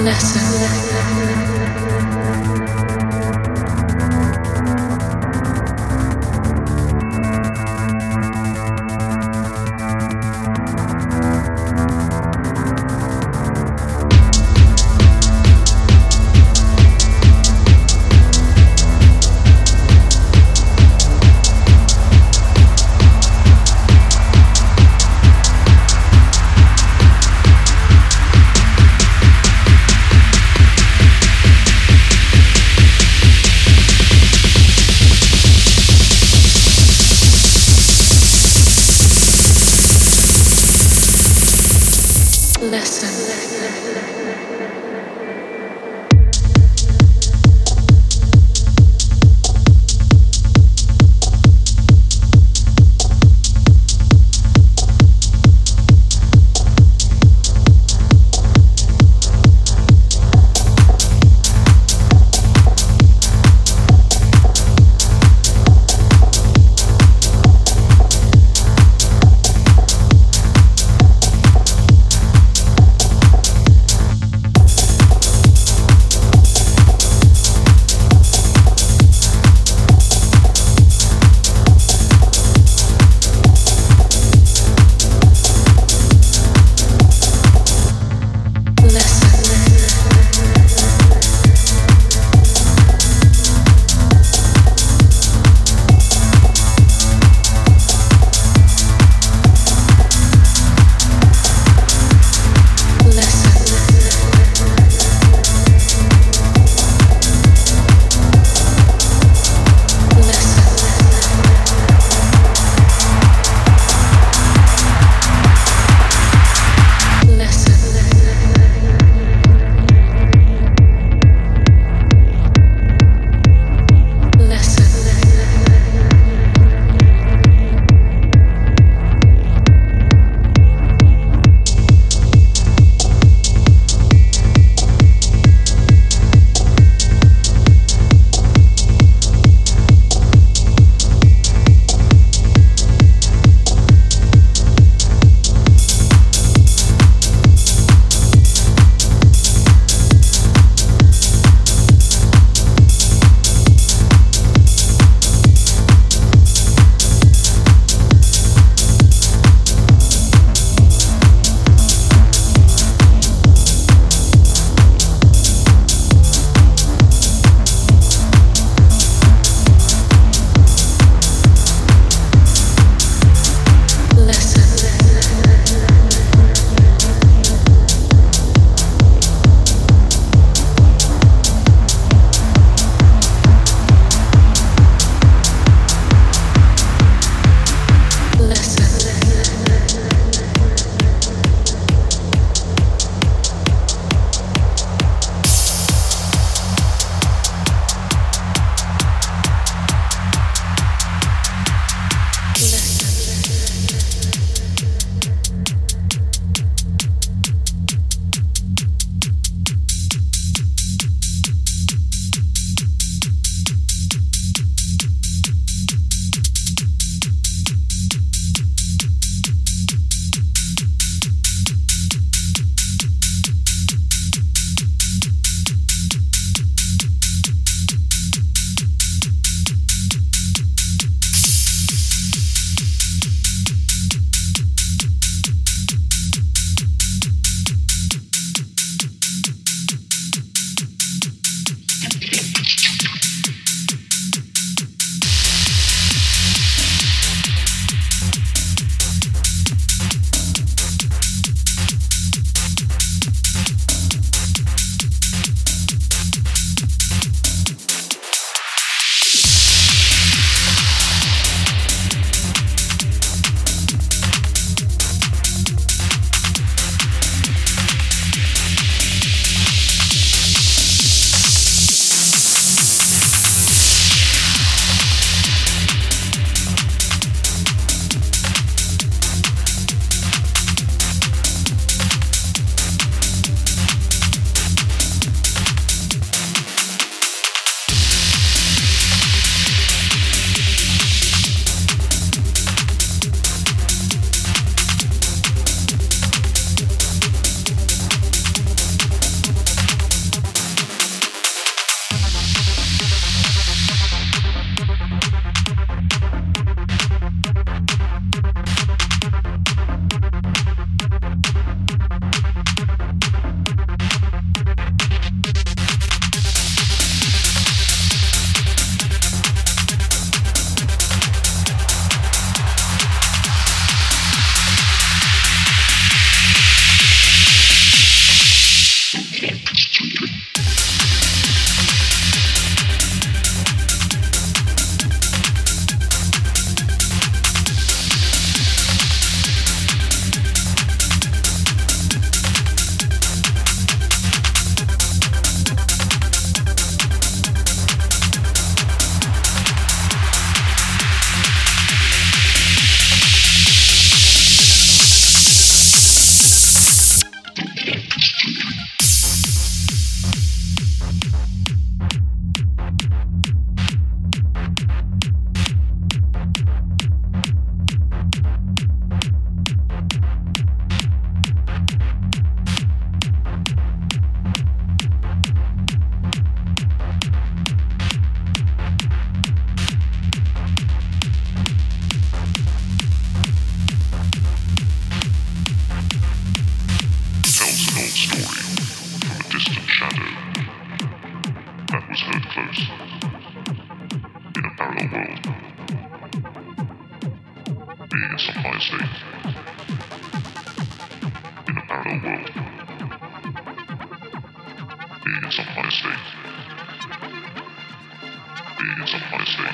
lesson. lesson. Being in some state. In a world. Being in some higher state. Being in some higher state.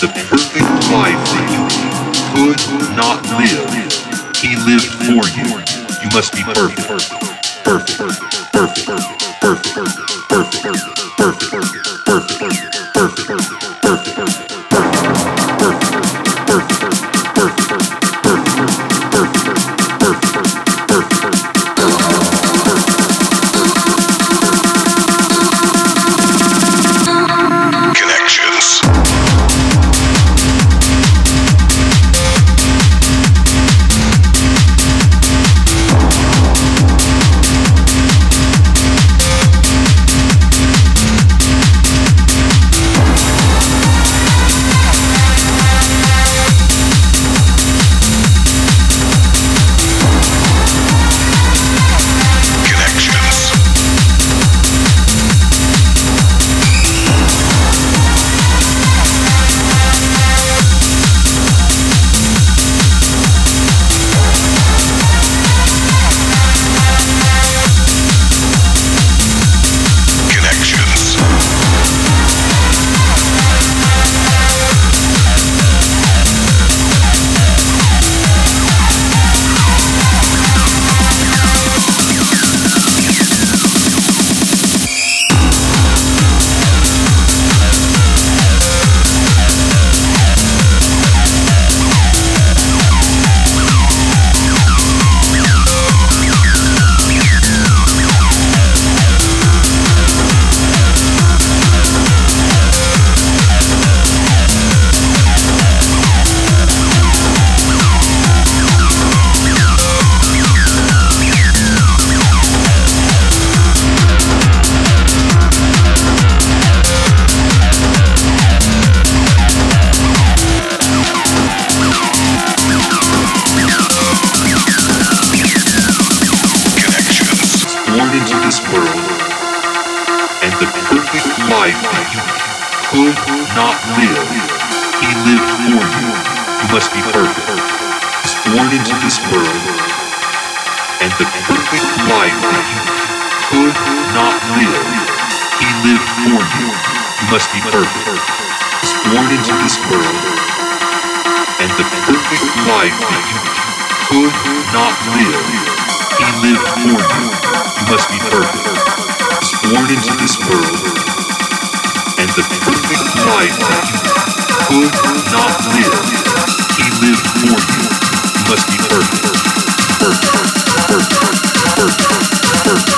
The perfect life could not live, he lived for you. You must be perfect. Perfect. Perfect. Perfect. Perfect. the perfect life that you could not live. He lived for you. You must be perfect. He's born into this world. And the perfect life that you could not live. He lived for you. You must be perfect. He's born into this world. And the perfect life that you could not live. He lived for you. You must be perfect born into this world, and the perfect life could not live. He lived for you. Must be perfect. Perfect. Perfect. Perfect. Perfect. perfect.